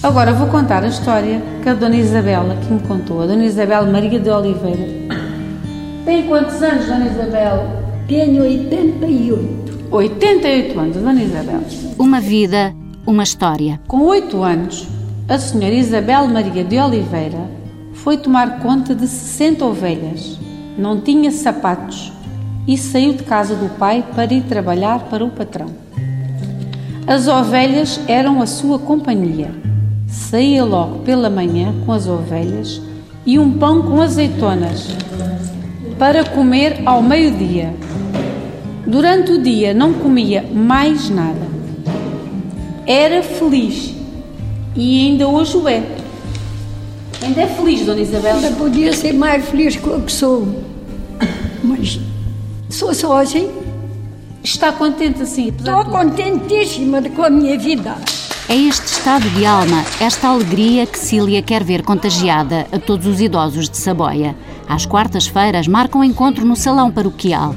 Agora vou contar a história que a Dona Isabela que me contou, a Dona Isabel Maria de Oliveira. Tem quantos anos, Dona Isabel? Tenho 88. 88 anos, Dona Isabel. Uma vida, uma história. Com 8 anos, a senhora Isabel Maria de Oliveira foi tomar conta de 60 ovelhas. Não tinha sapatos e saiu de casa do pai para ir trabalhar para o patrão. As ovelhas eram a sua companhia. Saía logo pela manhã com as ovelhas e um pão com azeitonas para comer ao meio-dia. Durante o dia não comia mais nada. Era feliz e ainda hoje o é. Ainda é feliz, Dona Isabel. Ainda podia ser mais feliz que o que sou. Mas sou só assim. Está contente assim? Estou contentíssima com a minha vida. É este estado de alma, esta alegria que Cília quer ver contagiada a todos os idosos de Saboia. Às quartas-feiras marcam encontro no salão paroquial.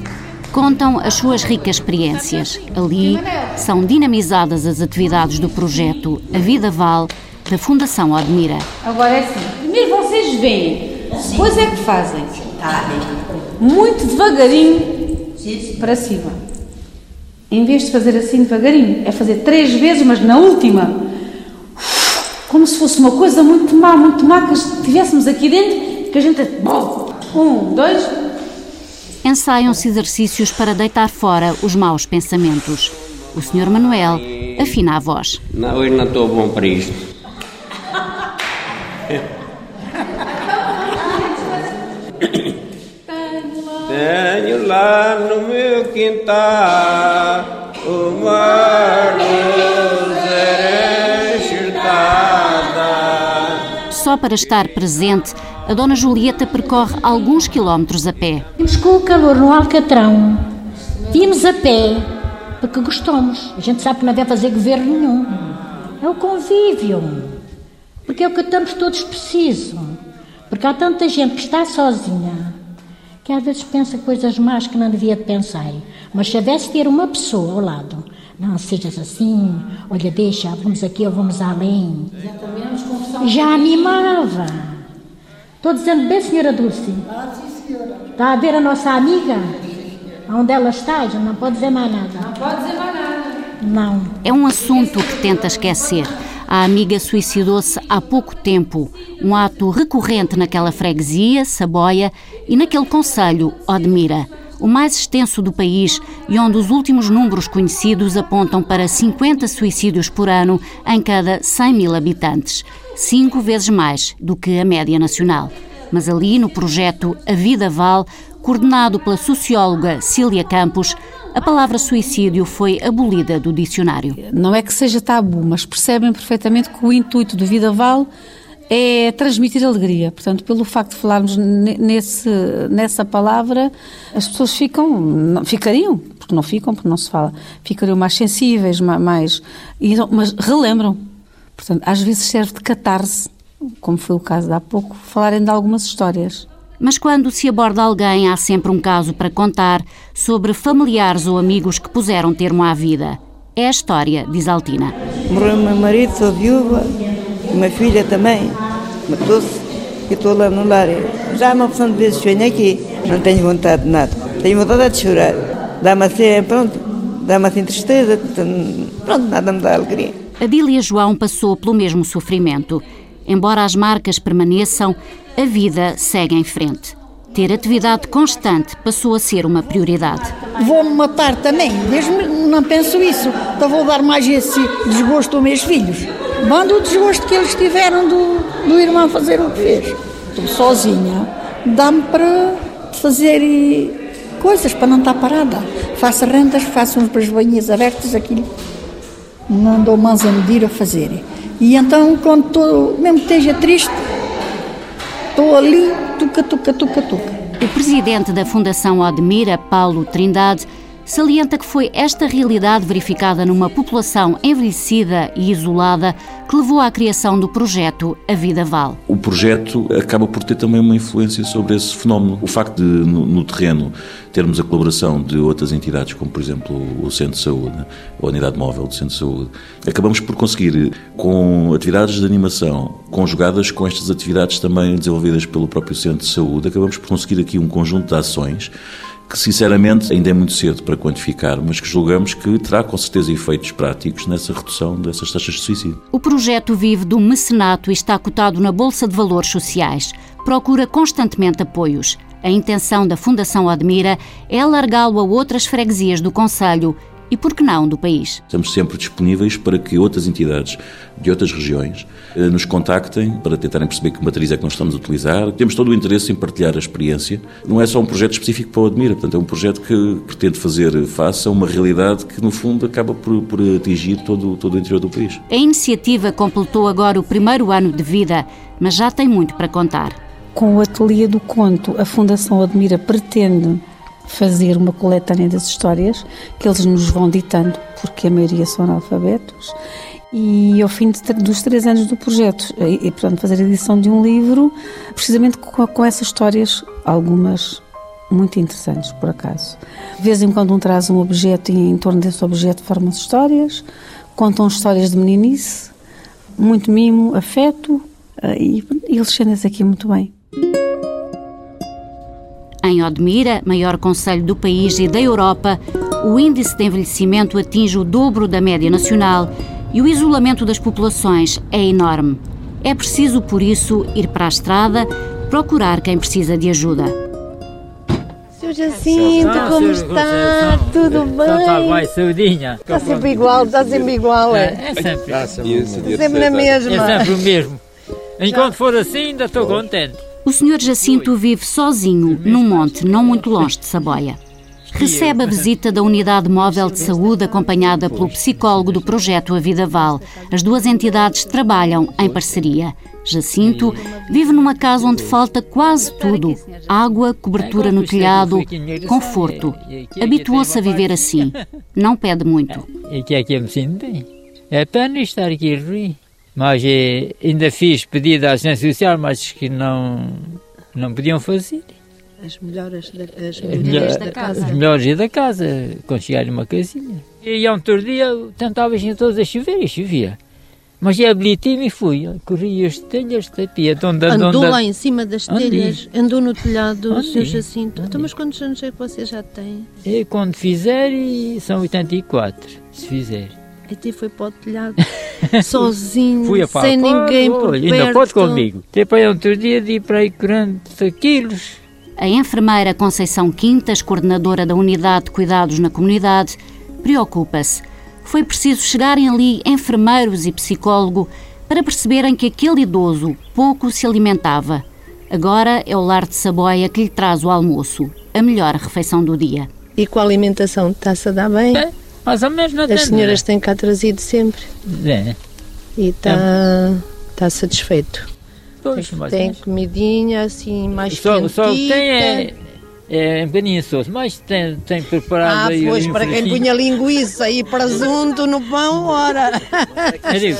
Contam as suas ricas experiências. Ali são dinamizadas as atividades do projeto A Vida Vale da Fundação Odmira. Agora é assim, primeiro vocês veem, depois é que fazem. Muito devagarinho para cima. Em vez de fazer assim devagarinho, é fazer três vezes, mas na última, como se fosse uma coisa muito má, muito má, que estivéssemos aqui dentro, que a gente. Bom, um, dois, ensaiam-se exercícios para deitar fora os maus pensamentos. O Sr. Manuel afina a voz. Não, hoje não estou bom para isto. lá no meu quintal uma luz enxertada. Só para estar presente, a Dona Julieta percorre alguns quilómetros a pé. Vimos com o calor no Alcatrão. Vimos a pé, porque gostamos. A gente sabe que não deve fazer governo nenhum. É o convívio. Porque é o que estamos todos precisos. Porque há tanta gente que está sozinha que às vezes pensa coisas más que não devia pensar. Mas se houvesse ter uma pessoa ao lado, não sejas assim, olha, deixa, vamos aqui ou vamos além. Já animava. Estou dizendo bem, senhora Dulce? Está a ver a nossa amiga? Onde ela está? Já não pode dizer mais nada. Não pode dizer mais nada. Não. É um assunto que tenta esquecer. A amiga suicidou-se há pouco tempo, um ato recorrente naquela freguesia, Saboia, e naquele conselho, Odmira, o mais extenso do país e onde os últimos números conhecidos apontam para 50 suicídios por ano em cada 100 mil habitantes, cinco vezes mais do que a média nacional. Mas ali, no projeto A Vida Vale, coordenado pela socióloga Cília Campos, a palavra suicídio foi abolida do dicionário. Não é que seja tabu, mas percebem perfeitamente que o intuito do Vida Vale é transmitir alegria. Portanto, pelo facto de falarmos nesse, nessa palavra, as pessoas ficam, ficariam, porque não ficam, porque não se fala, ficariam mais sensíveis, mais, mas relembram. Portanto, às vezes serve de catarse, como foi o caso de há pouco, falarem de algumas histórias. Mas quando se aborda alguém, há sempre um caso para contar sobre familiares ou amigos que puseram termo à vida. É a história, diz Altina. Morreu meu marido, sou viúva, uma filha também, matou-se, e estou lá no lar. Já uma opção de vezes venho aqui, não tenho vontade de nada, tenho vontade de chorar. Dá-me assim, pronto, dá-me assim tristeza, pronto, nada me dá alegria. Adília João passou pelo mesmo sofrimento. Embora as marcas permaneçam, a vida segue em frente. Ter atividade constante passou a ser uma prioridade. Vou-me matar também, mesmo não penso isso. Então vou dar mais esse desgosto aos meus filhos. Mando o desgosto que eles tiveram do, do irmão fazer o que fez. Estou sozinha, dá-me para fazer coisas, para não estar parada. Faço rendas, faço umas banhas abertas, aquilo. Não dou mãos a medir a fazer. E então, quando estou, mesmo que esteja triste, estou ali, tuca, tuca, tuca, tuca. O presidente da Fundação Odmira, Paulo Trindade, salienta que foi esta realidade verificada numa população envelhecida e isolada que levou à criação do projeto A Vida Vale. O projeto acaba por ter também uma influência sobre esse fenómeno. O facto de, no, no terreno, termos a colaboração de outras entidades, como por exemplo o Centro de Saúde, a Unidade Móvel do Centro de Saúde, acabamos por conseguir, com atividades de animação conjugadas com estas atividades também desenvolvidas pelo próprio Centro de Saúde, acabamos por conseguir aqui um conjunto de ações que sinceramente ainda é muito cedo para quantificar, mas que julgamos que terá com certeza efeitos práticos nessa redução dessas taxas de suicídio. O projeto vive do mecenato e está cotado na Bolsa de Valores Sociais. Procura constantemente apoios. A intenção da Fundação Admira é alargá-lo a outras freguesias do Conselho e, por que não, do país. Estamos sempre disponíveis para que outras entidades de outras regiões eh, nos contactem para tentarem perceber que matriz é que nós estamos a utilizar. Temos todo o interesse em partilhar a experiência. Não é só um projeto específico para o Admira, portanto, é um projeto que pretende fazer face a uma realidade que, no fundo, acaba por, por atingir todo, todo o interior do país. A iniciativa completou agora o primeiro ano de vida, mas já tem muito para contar. Com o Ateliê do Conto, a Fundação Admira pretende fazer uma coletânea das histórias que eles nos vão ditando, porque a maioria são analfabetos. E ao fim de, dos três anos do projeto, e, portanto fazer a edição de um livro, precisamente com, com essas histórias, algumas muito interessantes, por acaso. De vez em quando um traz um objeto e em torno desse objeto formam-se histórias, contam histórias de meninice, muito mimo, afeto, eh, e, e se aqui muito bem. Em Odmira, maior conselho do país e da Europa, o índice de envelhecimento atinge o dobro da média nacional e o isolamento das populações é enorme. É preciso, por isso, ir para a estrada, procurar quem precisa de ajuda. Sr. Jacinto, como está? Tudo bem? Está saudinha. Está sempre igual, está sempre igual, é? É sempre. É sempre na mesma. É sempre o mesmo. Enquanto for assim, ainda estou contente. O Sr. Jacinto vive sozinho num monte não muito longe de Saboia. Recebe a visita da Unidade Móvel de Saúde acompanhada pelo psicólogo do projeto A Vida Val. As duas entidades trabalham em parceria. Jacinto vive numa casa onde falta quase tudo: água, cobertura no telhado, conforto. Habituou-se a viver assim. Não pede muito. E que é que me sinto bem? É pena estar aqui ruim. Mas eh, ainda fiz pedido à Assistência Social, mas que não, não podiam fazer. As melhores da, as melhores da casa. As melhores da casa, chegar uma casinha. E há um outro dia tentava ir todos a chover e chovia. Mas eu habilitei-me e fui. Corri as telhas, tapia. Onde, andou lá em cima das telhas, andou no telhado, Sr. Jacinto. Então, mas quantos anos é que você já tem? E quando fizer, são 84, se fizer. Até foi para o telhado, sozinho, Fui a sem ninguém por perto. Ainda pode comigo. Depois, outro dia, de para aí 40 quilos. A enfermeira Conceição Quintas, coordenadora da Unidade de Cuidados na Comunidade, preocupa-se. Foi preciso chegarem ali enfermeiros e psicólogo para perceberem que aquele idoso pouco se alimentava. Agora é o lar de Saboia que lhe traz o almoço, a melhor refeição do dia. E com a alimentação está-se a dar bem? É, mais ou menos não As senhoras têm cá trazido sempre. É. E está tá satisfeito. Pois, tem, tem comidinha assim mais só, quentita. Só tem é, é um bocadinho soço, mas tem, tem preparado ah, aí pois, um para quem punha linguiça e presunto no pão, ora. Eu digo,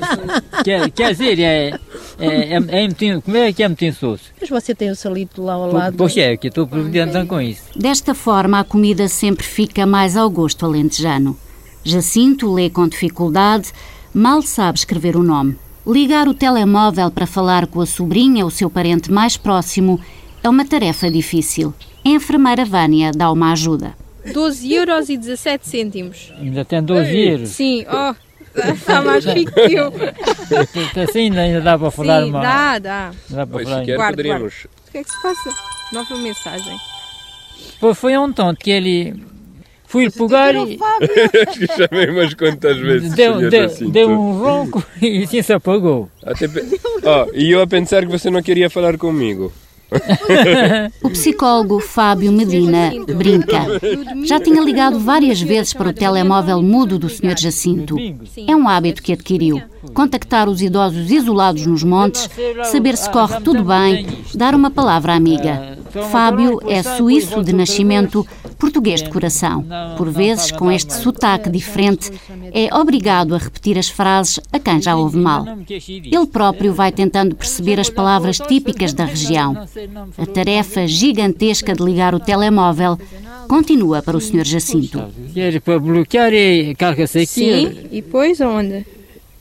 quer, quer dizer, é, é, é, é muito, como é que é muito insosso? Mas você tem o salito lá ao lado. Pois é, que estou providenciando com isso. Desta forma, a comida sempre fica mais ao gosto alentejano. Jacinto lê com dificuldade, mal sabe escrever o nome. Ligar o telemóvel para falar com a sobrinha, o seu parente mais próximo, é uma tarefa difícil. A enfermeira Vânia dá uma ajuda. 12 euros e 17 cêntimos. Ainda tem 12 euros? Sim, oh, está mais chique que eu. Assim ainda dá para falar Sim, uma... dá, dá. Dá para Pois, falar. Guarda, poderíamos. O que é que se passa? Nova mensagem. Foi, foi um tonto que ele... Fui pegar e Acho que chamei umas quantas vezes. deu, senhor deu, Jacinto. deu um ronco e assim se apagou. Até pe- Oh, e eu a pensar que você não queria falar comigo. O psicólogo Fábio Medina brinca. Já tinha ligado várias vezes para o telemóvel mudo do Sr. Jacinto. É um hábito que adquiriu. Contactar os idosos isolados nos montes, saber se corre tudo bem, dar uma palavra amiga. Fábio é suíço de nascimento, português de coração. Por vezes, com este sotaque diferente, é obrigado a repetir as frases a quem já ouve mal. Ele próprio vai tentando perceber as palavras típicas da região. A tarefa gigantesca de ligar o telemóvel continua para o Sr. Jacinto. Para bloquear e carga-se aqui. Sim, e depois aonde?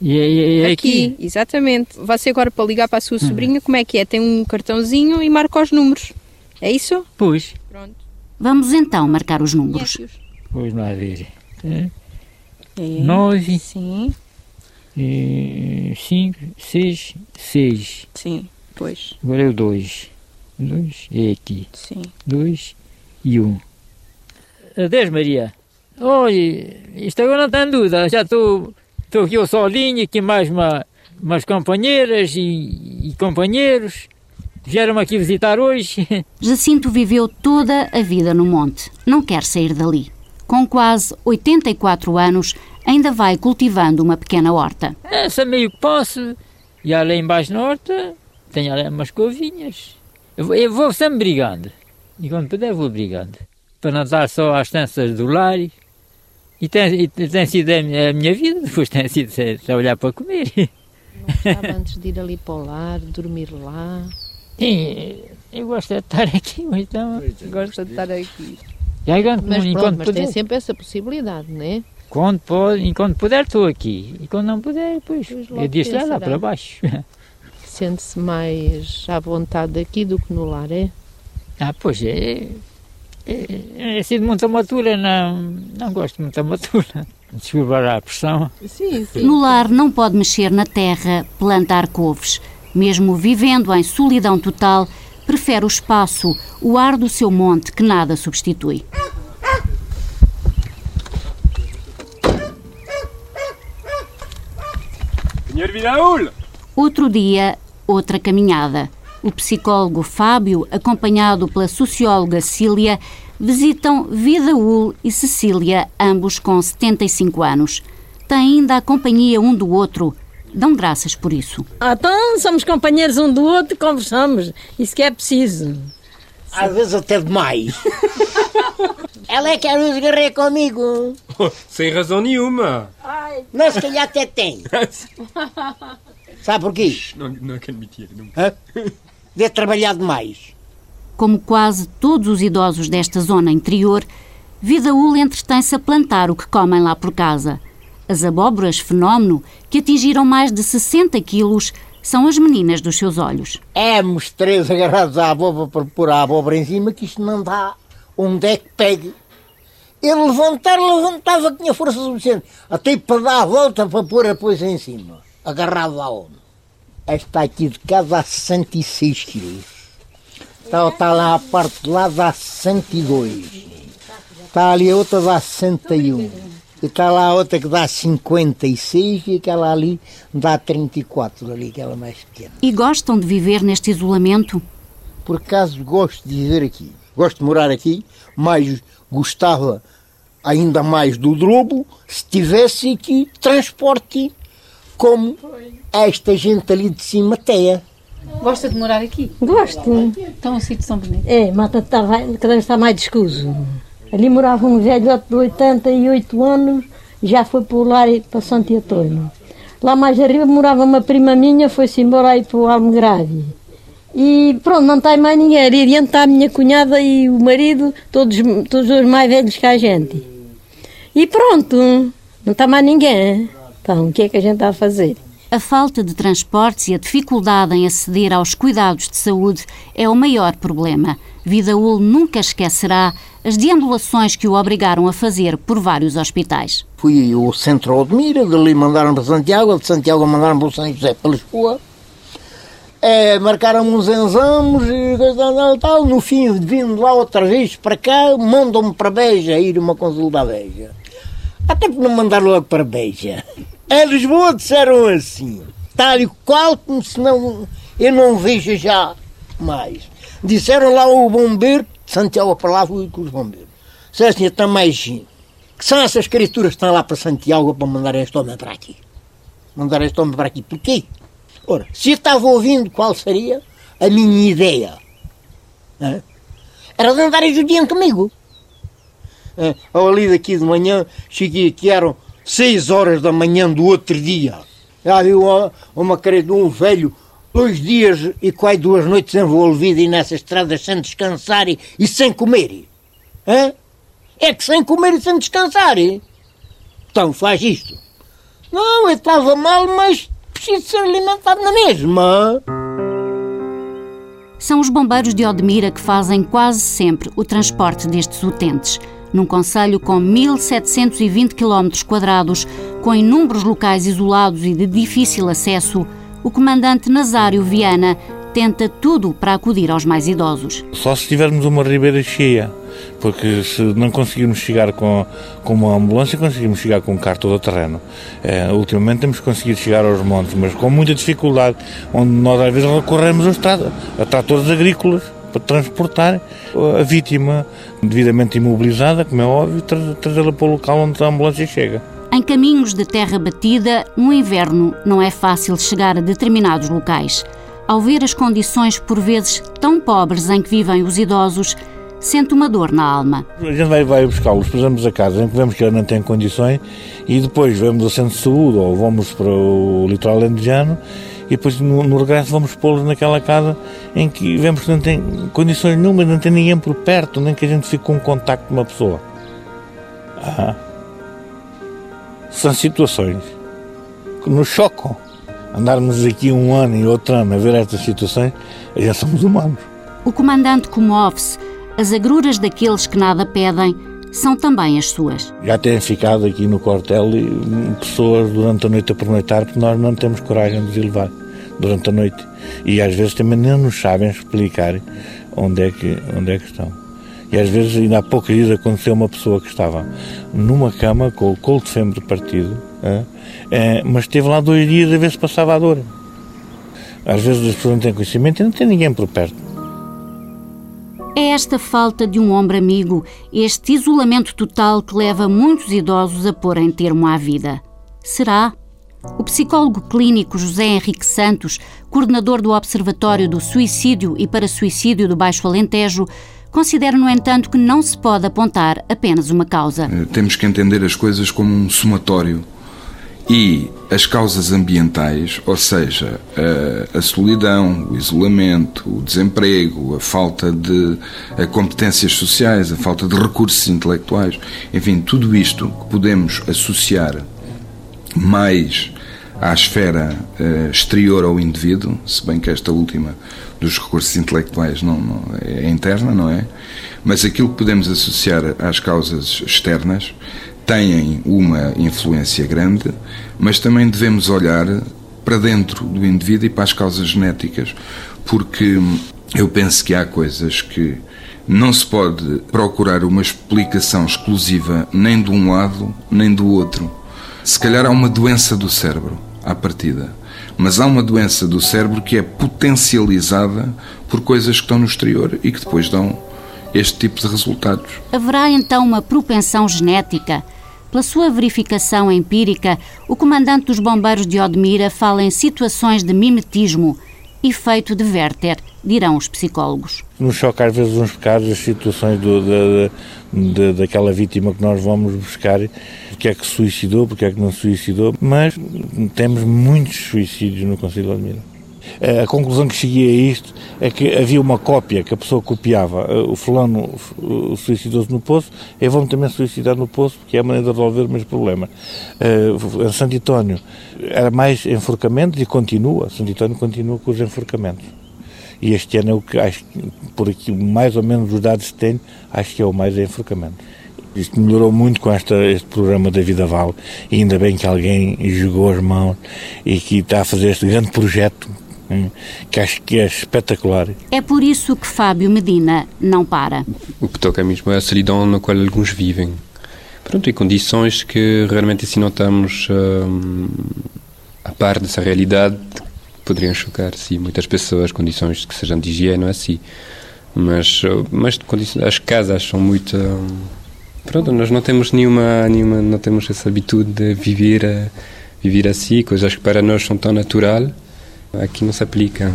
E, e, e aqui. exatamente. Você agora para ligar para a sua sobrinha, como é que é? Tem um cartãozinho e marca os números. É isso? Pois. Pronto. Vamos então marcar os números. Pois lá ver. É. Nove. Sim. cinco, seis, seis. Sim, pois. Agora é o dois. Dois é aqui. Sim. Dois e um. Adeus, Maria. Olha, isto agora não tem dúvida. Já estou estou aqui eu sozinho, aqui mais uma, umas companheiras e, e companheiros. Vieram-me aqui visitar hoje. Jacinto viveu toda a vida no monte. Não quer sair dali. Com quase 84 anos, ainda vai cultivando uma pequena horta. Essa meio que posso. E ali embaixo na horta, tenho ali umas covinhas. Eu, vou- eu vou sempre brigando. E quando puder, vou brigando. Para não estar só às tanças do lar. E tem, e tem sido a minha, vida, depois tem sido trabalhar para comer. Gostava antes de ir ali para o lar, dormir lá. Sim, eu gosto de estar aqui, mas então. Gosta de estar aqui. Já enquanto, Mas enquanto pronto, mas puder. tem sempre essa possibilidade, não é? Quando pode, enquanto puder, estou aqui. E quando não puder, depois. logo Eu disse lá, lá para baixo. Sente-se mais à vontade aqui do que no lar, é? Ah, pois é. É, é assim de muita matura, não, não gosto de muita matura. Desculpa a pressão. Sim, sim. No lar não pode mexer na terra, plantar couves. Mesmo vivendo em solidão total, prefere o espaço, o ar do seu monte que nada substitui. Outro dia, outra caminhada. O psicólogo Fábio, acompanhado pela socióloga Cília, visitam Vidaúl e Cecília, ambos com 75 anos. Têm ainda a companhia um do outro. Dão graças por isso. Ah, Então somos companheiros um do outro e conversamos. Isso que é preciso. Às vezes até demais. Ela é que quer nos guerrear comigo. Sem razão nenhuma. Não, se calhar até tem. Sabe porquê? Não, não quero mentir. Não. Hã? Deve trabalhar demais. Como quase todos os idosos desta zona interior, Vidaúl entretém-se a plantar o que comem lá por casa. As abóboras fenómeno, que atingiram mais de 60 quilos, são as meninas dos seus olhos. Éramos três agarrados à abóbora para pôr a abóbora em cima, que isto não dá onde é que pegue. Ele levantar, levantava, tinha força suficiente. Até para dar a volta para pôr a coisa em cima. Agarrado à onda. Esta aqui de cá dá 66 quilos. Está, está lá a parte de lá dá 102. Está ali a outra dá 61. E está lá a outra que dá 56 e aquela ali dá 34, ali aquela mais pequena. E gostam de viver neste isolamento? Por acaso gosto de viver aqui. Gosto de morar aqui, mas gostava ainda mais do Drobo se tivesse aqui transporte como esta gente ali de cima tem. Gosta de morar aqui? Gosto. Então, um sítio São Bonito. É, Mata está, vai- cada vez está mais descuso. Ali morava um velhote de 88 anos, já foi para lar e para Santo Antônio. Lá mais arriba morava uma prima minha, foi-se embora aí para o Almegrave. E pronto, não tem mais ninguém. Ali adiante está a minha cunhada e o marido, todos, todos os mais velhos que a gente. E pronto, não está mais ninguém. Então, o que é que a gente está a fazer? A falta de transportes e a dificuldade em aceder aos cuidados de saúde é o maior problema. Vidaúl nunca esquecerá as deambulações que o obrigaram a fazer por vários hospitais. Fui ao centro Odmira, dali mandaram para Santiago, de Santiago mandaram para o São José para Lisboa. É, marcaram uns exames e tal. No fim, vindo lá outra vez para cá, mandam-me para Beja, ir uma consulta a Beja. Até por não mandar logo para Beja. Em Lisboa disseram assim, tal e qual, como se não, eu não vejo já mais. Disseram lá o bombeiro, Santiago para lá, fui com os bombeiros. Disseram assim, está mais gente. Que são essas criaturas que estão lá para Santiago para mandar este homem para aqui? Mandar este homem para aqui. Porquê? Ora, se eu estava ouvindo qual seria a minha ideia, hã? era de andarem judiando comigo. É, ali daqui de manhã, cheguei aqui, eram 6 horas da manhã do outro dia. Já viu uma, uma de um velho, dois dias e quase duas noites envolvido e nessa estrada sem descansar e, e sem comer. É? é que sem comer e sem descansar. Então faz isto. Não, eu estava mal, mas preciso ser alimentado na mesma. São os bombeiros de Odmira que fazem quase sempre o transporte destes utentes. Num conselho com 1.720 km quadrados, com inúmeros locais isolados e de difícil acesso, o comandante Nazário Viana tenta tudo para acudir aos mais idosos. Só se tivermos uma ribeira cheia, porque se não conseguirmos chegar com, com uma ambulância, conseguimos chegar com um carro todo terreno. É, ultimamente temos conseguido chegar aos montes, mas com muita dificuldade, onde nós às vezes recorremos a, estrada, a tratores agrícolas para transportar a vítima devidamente imobilizada, como é óbvio, trazê-la para o local onde a ambulância chega. Em caminhos de terra batida, no inverno não é fácil chegar a determinados locais. Ao ver as condições por vezes tão pobres em que vivem os idosos, sente uma dor na alma. A gente vai, vai buscá-los, pusemos a casa em que vemos que ele não tem condições e depois vamos ao centro de saúde ou vamos para o litoral alentejano e depois no, no regresso vamos pô-los naquela casa em que vemos que não tem condições nenhumas, não tem ninguém por perto, nem que a gente fique com contacto com uma pessoa. Ah. São situações que nos chocam. Andarmos aqui um ano e outro ano a ver estas situações, já somos humanos. O comandante comove-se. As agruras daqueles que nada pedem são também as suas. Já têm ficado aqui no quartel pessoas durante a noite a pernoitar porque nós não temos coragem de os levar durante a noite. E às vezes também não nos sabem explicar onde é que, onde é que estão. E às vezes, ainda há poucos dias, aconteceu uma pessoa que estava numa cama com o colo de fêmur partido, é, mas esteve lá dois dias a ver se passava a dor. Às vezes as pessoas não têm conhecimento e não tem ninguém por perto. É esta falta de um ombro amigo, este isolamento total que leva muitos idosos a pôr em termo à vida. Será? O psicólogo clínico José Henrique Santos, coordenador do Observatório do Suicídio e para Suicídio do Baixo Alentejo, considera, no entanto, que não se pode apontar apenas uma causa. Eh, temos que entender as coisas como um somatório. E as causas ambientais, ou seja, a, a, solidão, o isolamento, o desemprego, a falta de a competências sociais, a falta de recursos intelectuais, enfim, tudo isto que podemos associar mais à esfera uh, exterior ao indivíduo, se bem que esta última dos recursos intelectuais não, não, é interna, não é? Mas aquilo que podemos associar às causas externas têm uma influência grande, mas também devemos olhar para dentro do indivíduo e para as causas genéticas, porque eu penso que há coisas que não se pode procurar uma explicação exclusiva nem de um lado nem do outro se calhar há uma doença do cérebro à partida, mas há uma doença do cérebro que é potencializada por coisas que estão no exterior e que depois dão este tipo de resultados. Haverá então uma propensão genética? Pela sua verificação empírica, o comandante dos bombeiros de Odmira fala em situações de mimetismo, efeito de Werther, dirão os psicólogos. Nos choca às vezes uns casos as situações do, de, de, daquela vítima que nós vamos buscar, porque é que se suicidou, porque é que não se suicidou, mas temos muitos suicídios no Conselho de Admira. A conclusão que cheguei a isto é que havia uma cópia que a pessoa copiava. O fulano suicidou-se no poço, eu vou-me também suicidar no poço, porque é a maneira de resolver os meus problemas. Uh, Santo António era mais enforcamentos e continua, Santo António continua com os enforcamentos. E este ano é o que acho, por aqui, mais ou menos os dados que tenho, acho que é o mais enforcamento. Isto melhorou muito com esta, este programa da Vida Vale e ainda bem que alguém jogou as mãos e que está a fazer este grande projeto que acho que é espetacular. É por isso que Fábio Medina não para. O que toca mesmo é a solidão na qual alguns vivem. Pronto, e condições que realmente assim notamos hum, a par dessa realidade poderiam chocar, sim, muitas pessoas, condições que sejam de higiene, assim. Mas, mas as casas são muito... Hum, pronto, nós não temos nenhuma, nenhuma não temos essa habitude de viver, eh, viver assim, coisas que para nós são tão natural, aqui não se aplicam.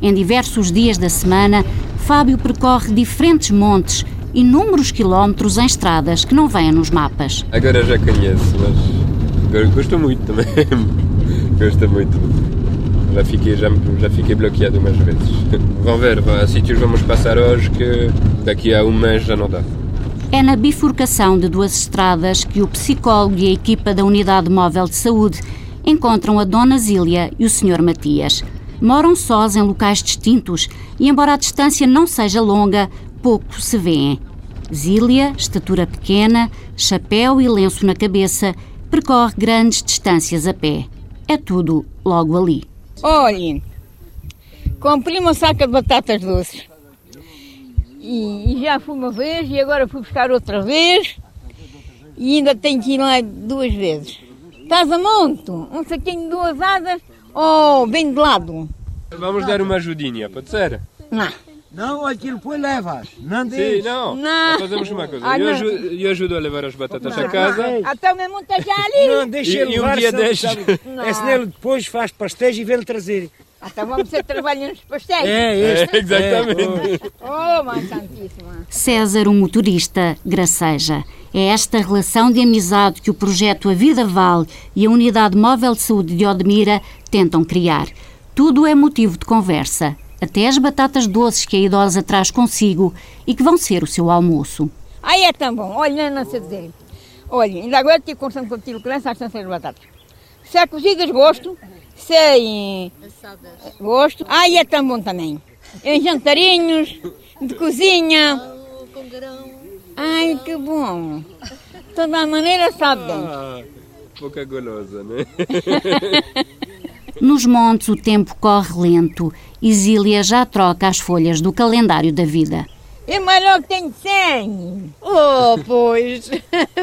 Em diversos dias da semana, Fábio percorre diferentes montes inúmeros quilómetros em estradas que não vêm nos mapas. Agora já conheço, mas gosto muito também. gosto muito. Já fiquei, já, já fiquei bloqueado umas vezes. Vão ver, sítios vamos passar hoje que daqui a um mês já não dá. É na bifurcação de duas estradas que o psicólogo e a equipa da Unidade Móvel de Saúde encontram a Dona Zília e o Sr. Matias. Moram sós em locais distintos e, embora a distância não seja longa, pouco se vêem. Zília, estatura pequena, chapéu e lenço na cabeça, percorre grandes distâncias a pé. É tudo logo ali. Olhem, comprei uma saca de batatas doces. E, e já fui uma vez e agora fui buscar outra vez. E ainda tenho que ir lá duas vezes. Estás a monto? Um saquinho de duas asas ou bem de lado? Vamos dar uma ajudinha, pode ser? Não. Não, aquilo depois levas. Não Sim, deixes. não. Não. Fazemos uma coisa. Ah, eu, não. ajudo, eu ajudo a levar as batatas Não, a casa. não. Até mesmo está já ali. Não, deixa ele e um levar, dia? Não. É senão ele depois faz pastéis e vê-lhe trazer. Até vamos ser trabalhando nos pastéis. É, este. É, exatamente. Oh, Mãe Santíssima. César, o motorista, graceja. É esta relação de amizade que o projeto A Vida Vale e a Unidade Móvel de Saúde de Odmira tentam criar. Tudo é motivo de conversa, até as batatas doces que a idosa traz consigo e que vão ser o seu almoço. Aí é tão bom. Olha, não sei dizer. Olha, ainda agora tive conversando com aquilo que lança as de batatas. Se é cozidas, gosto. Se é gosto. Aí é tão bom também. Em jantarinhos, de cozinha. Com grão. Ai, que bom. De toda maneira sabe bem. Ah, pouca golosa, né? Nos montes o tempo corre lento e Zília já troca as folhas do calendário da vida. E melhor que tem 100. Oh, pois.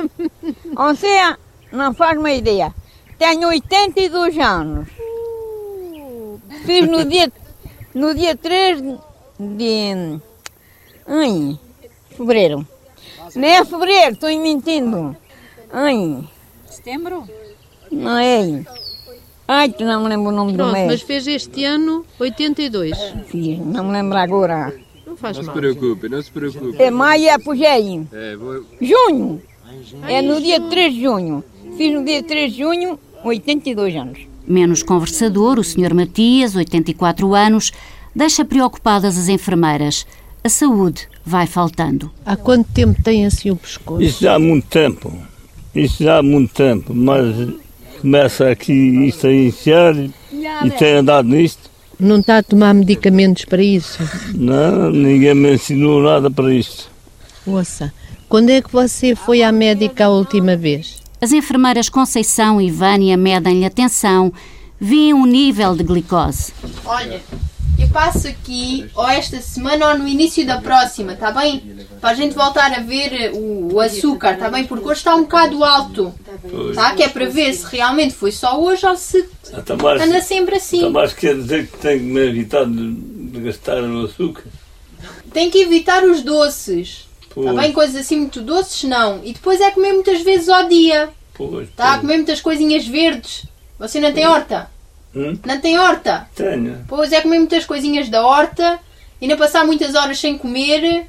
Ou seja, não faz uma ideia. Tenho 82 anos. Fiz no dia, no dia 3 de. Ai, fevereiro. Não é fevereiro, estou mentindo. Ai, Setembro? não é. Ai, que não me lembro o nome do Pronto, mês. mas fez este ano 82. Fiz, não me lembro agora. Não faz Não se mal. preocupe, não se preocupe. É maio é apogei. É, vou... Junho. É no dia 3 de junho. Fiz no dia 3 de junho, 82 anos. Menos conversador, o Sr. Matias, 84 anos, deixa preocupadas as enfermeiras. A saúde vai faltando. Há quanto tempo tem assim o pescoço? Isso já há muito tempo. Isso já há muito tempo, mas começa aqui isto a iniciar e tem andado nisto. Não está a tomar medicamentos para isso? Não, ninguém me ensinou nada para isto. Ouça, quando é que você foi à médica a última vez? As enfermeiras Conceição e Vânia medem-lhe a tensão, veem o nível de glicose. Olha, eu passo aqui ou esta semana ou no início da próxima, tá bem? Para a gente voltar a ver o, o açúcar, tá bem? Porque hoje está um bocado alto, tá? Que é para ver se realmente foi só hoje ou se mais, anda sempre assim. está mais quer dizer que tenho que me evitar de, de gastar o açúcar. Tem que evitar os doces, tá Pois. bem? Coisas assim muito doces, não. E depois é comer muitas vezes ao dia, Pois, tá? Comer muitas coisinhas verdes. Você não tem horta? Hum? Não tem horta? Tenho. Pois é comer muitas coisinhas da horta e não passar muitas horas sem comer.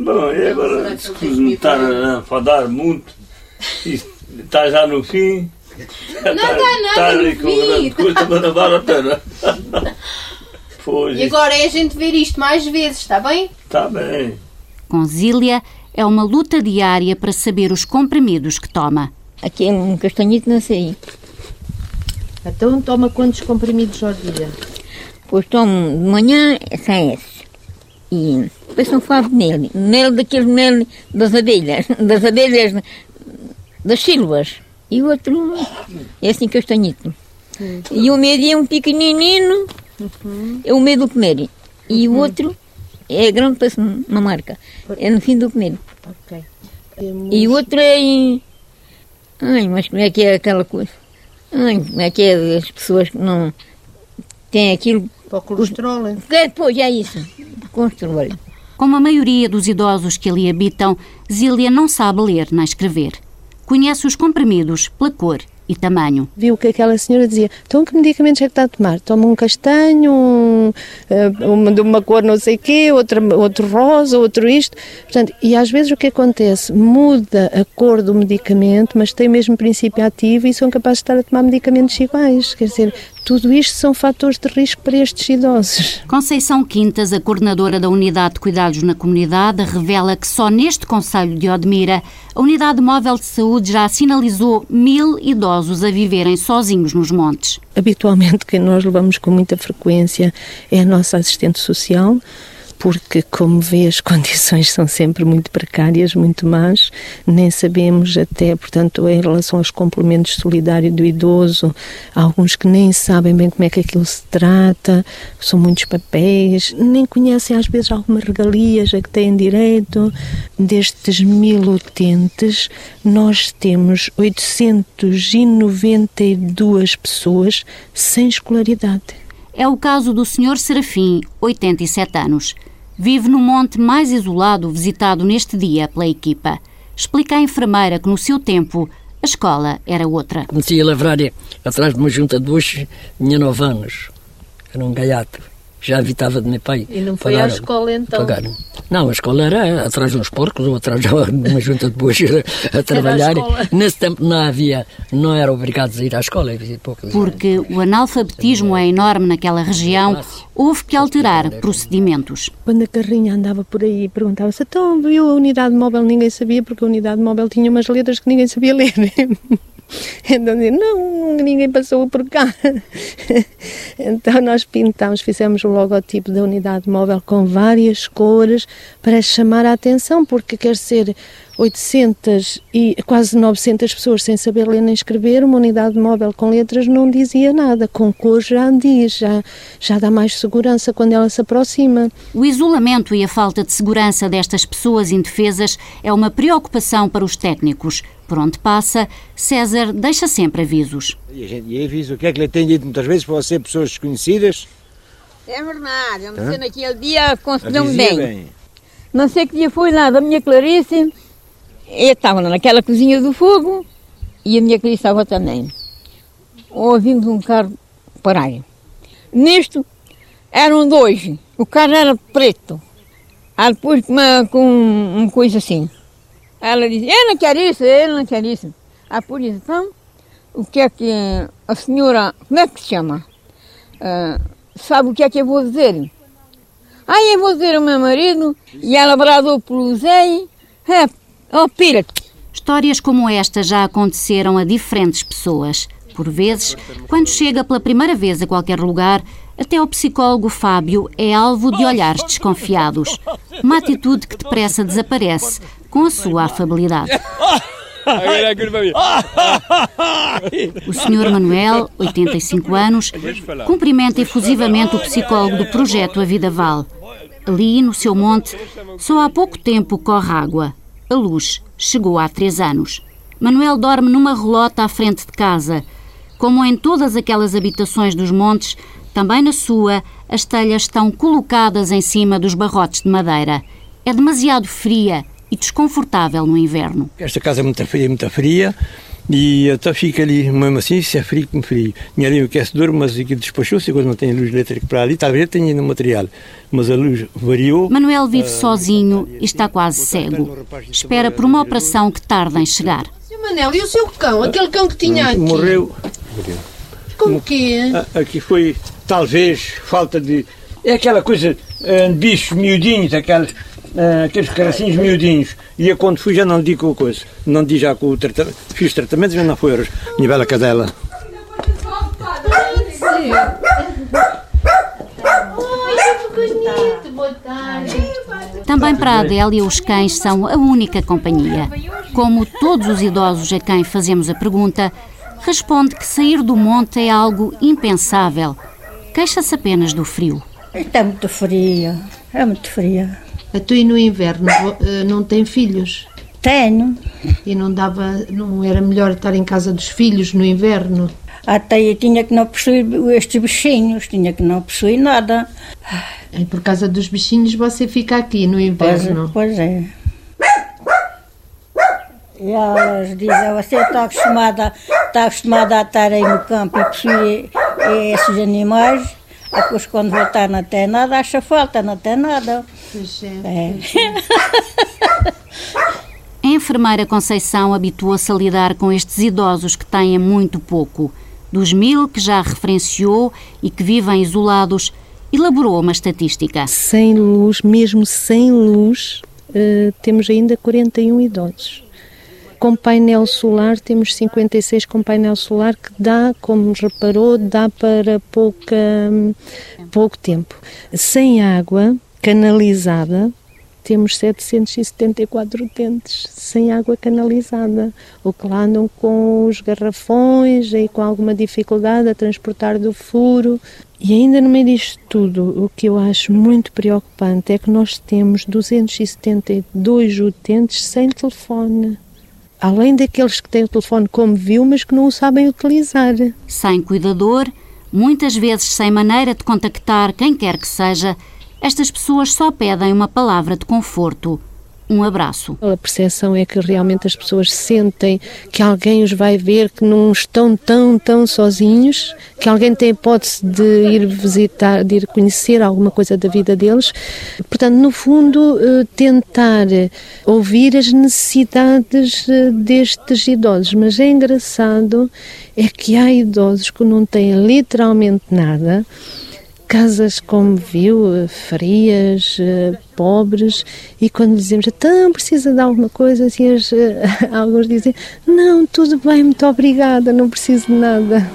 Bom, e agora escuso-me estar a enfadar muito. Isto está já no fim. Não dá nada Está no ali com fim. mas não vale a pena. Pois, E agora é a gente ver isto mais vezes, está bem? está bem. Com Zília, é uma luta diária para saber os comprimidos que toma. Aqui é um castanhito, não sei. Então toma quantos comprimidos ao dia? Pois tomo de manhã, são esses. E depois não favo nele. Nele daqueles mel das abelhas. Das abelhas das silvas. E o outro é assim castanhito. E o meio é um pequenino, é o meio do comer. E o outro é grande, parece uma marca. É no fim do comer. Ok. E o outro é em... Ai, mas como é que é aquela coisa? Como é que é as pessoas que não têm aquilo... Para o colesterol, é? É, pois, é isso. Colesterol. Como a maioria dos idosos que ali habitam, Zília não sabe ler nem escrever. Conhece os comprimidos pela cor e tamanho. Viu que aquela senhora dizia: então que medicamentos é que está a tomar? Toma um castanho, um, uma de uma cor não sei o quê, outra, outro rosa, outro isto. Portanto, e às vezes o que acontece? Muda a cor do medicamento, mas tem o mesmo princípio ativo e são capazes de estar a tomar medicamentos iguais. Quer dizer, tudo isto são fatores de risco para estes idosos. Conceição Quintas, a coordenadora da Unidade de Cuidados na Comunidade, revela que só neste Conselho de Odmira a Unidade Móvel de Saúde já sinalizou mil idosos a viverem sozinhos nos montes. Habitualmente, quem nós levamos com muita frequência é a nossa assistente social porque, como vê, as condições são sempre muito precárias, muito más, nem sabemos até, portanto, em relação aos complementos solidários do idoso, há alguns que nem sabem bem como é que aquilo se trata, são muitos papéis, nem conhecem às vezes algumas regalias a que têm direito. Destes mil utentes, nós temos 892 pessoas sem escolaridade. É o caso do Sr. Serafim, 87 anos. Vive no monte mais isolado visitado neste dia pela equipa. Explica a enfermeira que no seu tempo a escola era outra. Comecei a lavrar atrás de uma junta de buchos, tinha 9 anos. Era um gaiato. Já evitava de meu pai. E não foi à escola então? Pagaram. Não, a escola era atrás de uns porcos ou atrás de uma junta de bois a, trabalhar. Nesse tempo não havia, não era obrigado a ir à escola. Porque o analfabetismo é enorme naquela região, houve que alterar procedimentos. Quando a carrinha andava por aí, perguntava-se, então viu a unidade móvel? Ninguém sabia, porque a unidade móvel tinha umas letras que ninguém sabia ler. Então, não, ninguém passou por cá. Então, nós pintamos, fizemos o logotipo da unidade móvel com várias cores para chamar a atenção, porque quer ser 800 e quase 900 pessoas sem saber ler nem escrever, uma unidade móvel com letras não dizia nada, com cor já diz, já, já dá mais segurança quando ela se aproxima. O isolamento e a falta de segurança destas pessoas indefesas é uma preocupação para os técnicos. Por onde passa, César deixa sempre avisos. E a gente avisa o que é que lhe tem dito muitas vezes para ser pessoas desconhecidas? É verdade, eu me naquele dia concedeu-me bem. bem. Não sei que dia foi lá da minha Clarice, eu estava naquela cozinha do fogo e a minha Clarice estava também. Ouvimos um carro parar. Nisto eram dois, o carro era preto. Aí depois com uma, com uma coisa assim. Ela disse, ele não quer isso, ele não quer isso. A polícia, então, o que é que a senhora, como é que se chama? Uh, sabe o que é que eu vou dizer? Aí eu vou dizer ao meu marido, e ela bradou pelo Zé, é, oh, pira Histórias como esta já aconteceram a diferentes pessoas. Por vezes, quando chega pela primeira vez a qualquer lugar, até o psicólogo Fábio é alvo de olhares desconfiados. Uma atitude que depressa desaparece com a sua afabilidade. O Sr. Manuel, 85 anos, cumprimenta efusivamente o psicólogo do projeto A Vida Vale. Ali, no seu monte, só há pouco tempo corre água. A luz chegou há três anos. Manuel dorme numa relota à frente de casa. Como em todas aquelas habitações dos montes, também na sua, as telhas estão colocadas em cima dos barrotes de madeira. É demasiado fria e desconfortável no inverno. Esta casa é muito fria, muito fria. E até fica ali, mesmo assim, se é frio como frio. Tinha ali o aquecedor, mas aquilo despachou-se, agora não tem luz elétrica para ali, talvez tenha no material, mas a luz variou. Manuel vive uh, sozinho e está quase cego. Espera por uma operação que tarda em chegar. Sr. Manel, e o seu cão? Aquele cão que tinha aqui? Morreu. Como que é? Aqui foi, talvez, falta de... É aquela coisa, uh, bichos miudinhos, aquelas uh, aqueles caracinhos miudinhos. E eu quando fui já não digo coisa. Não digo já com o tratamento. Fiz tratamento já não foi horas. Minha bela cadela. Também para a Adélia, os cães são a única companhia. Como todos os idosos a quem fazemos a pergunta, responde que sair do monte é algo impensável. Queixa-se apenas do frio. Está muito frio, é muito frio. A tu e no inverno eh, não tem filhos? Tenho. E não dava, não era melhor estar em casa dos filhos no inverno? Até eu tinha que não possuir estes bichinhos, tinha que não possuir nada. E por causa dos bichinhos você fica aqui no inverno? Pois, pois é. E elas dizem, você está acostumada, está acostumada a estar aí no campo e possuir esses animais, depois quando voltar não tem nada, acha falta, não tem nada. É. A enfermeira Conceição habitua-se a lidar com estes idosos que têm muito pouco. Dos mil que já referenciou e que vivem isolados, elaborou uma estatística. Sem luz, mesmo sem luz, uh, temos ainda 41 idosos. Com painel solar, temos 56 com painel solar, que dá, como reparou, dá para pouca, pouco tempo. Sem água canalizada, temos 774 utentes sem água canalizada, o que lá andam com os garrafões e com alguma dificuldade a transportar do furo. E ainda no meio disto tudo, o que eu acho muito preocupante é que nós temos 272 utentes sem telefone. Além daqueles que têm o telefone como viu, mas que não o sabem utilizar. Sem cuidador, muitas vezes sem maneira de contactar quem quer que seja, estas pessoas só pedem uma palavra de conforto, um abraço. A percepção é que realmente as pessoas sentem que alguém os vai ver, que não estão tão, tão sozinhos, que alguém tem a hipótese de ir visitar, de ir conhecer alguma coisa da vida deles. Portanto, no fundo, eh, tentar ouvir as necessidades eh, destes idosos. Mas é engraçado é que há idosos que não têm literalmente nada casas como viu, frias, pobres, e quando dizemos, então precisa de alguma coisa, assim, as, alguns dizem, não, tudo bem, muito obrigada, não preciso de nada.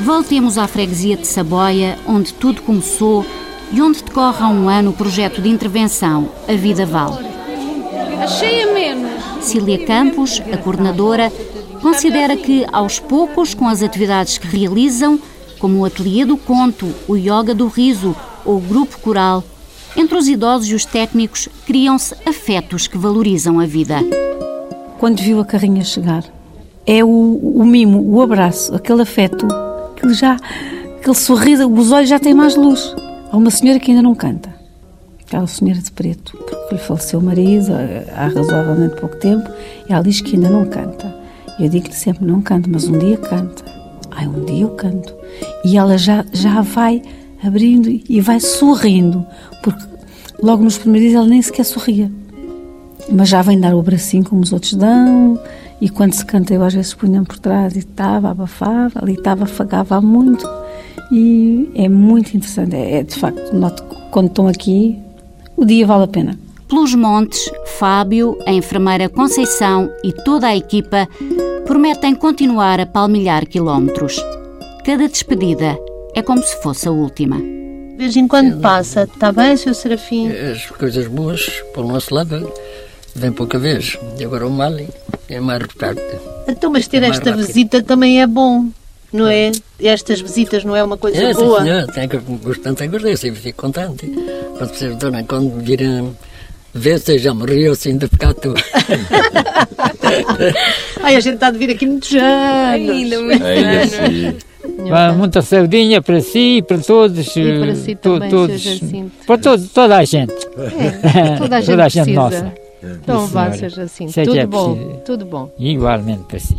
Voltemos à freguesia de Saboia, onde tudo começou e onde decorre há um ano o projeto de intervenção A Vida Vale. Achei a menos. Cília Campos, a coordenadora, considera que, aos poucos, com as atividades que realizam, como o Ateliê do Conto, o Yoga do Riso ou o Grupo Coral, entre os idosos e os técnicos criam-se afetos que valorizam a vida. Quando viu a carrinha chegar, é o, o mimo, o abraço, aquele afeto, que já, aquele sorriso, os olhos já têm mais luz. Há uma senhora que ainda não canta, aquela senhora de preto, porque lhe faleceu o marido há razoavelmente pouco tempo, e ela diz que ainda não canta. Eu digo-lhe sempre, não canto, mas um dia canta. Ai, um dia eu canto. E ela já, já vai abrindo e vai sorrindo, porque logo nos primeiros dias ela nem sequer sorria. Mas já vem dar o bracinho como os outros dão, e quando se canta eu às vezes punha por trás e estava, abafava, ali estava, afagava muito. E é muito interessante, é, é de facto, noto quando estão aqui, o dia vale a pena. Pelos montes, Fábio, a enfermeira Conceição e toda a equipa prometem continuar a palmilhar quilómetros. Cada despedida é como se fosse a última. De vez em quando passa, está bem, Sr. Serafim? As coisas boas, para o nosso lado, vem pouca vez. E agora o mal é mais reparte. Então, mas ter É esta rápido. visita também é bom, não é? Estas visitas não é uma coisa É, sim, boa? senhor, tem que bastante agradecer, eu fico contente. Quando percebo, dona, quando virem vezes já morreu se ainda ficar tu. Ai, a gente está de vir aqui muitos anos. Ainda muito anos. Sim. Muita saudinha para si e para todos. E para si eh, to, também, todos, assim. Para todo, toda a gente. É, toda a gente, toda a gente nossa. Então vá, seja assim. Seja tudo é bom, tudo bom. Igualmente para si.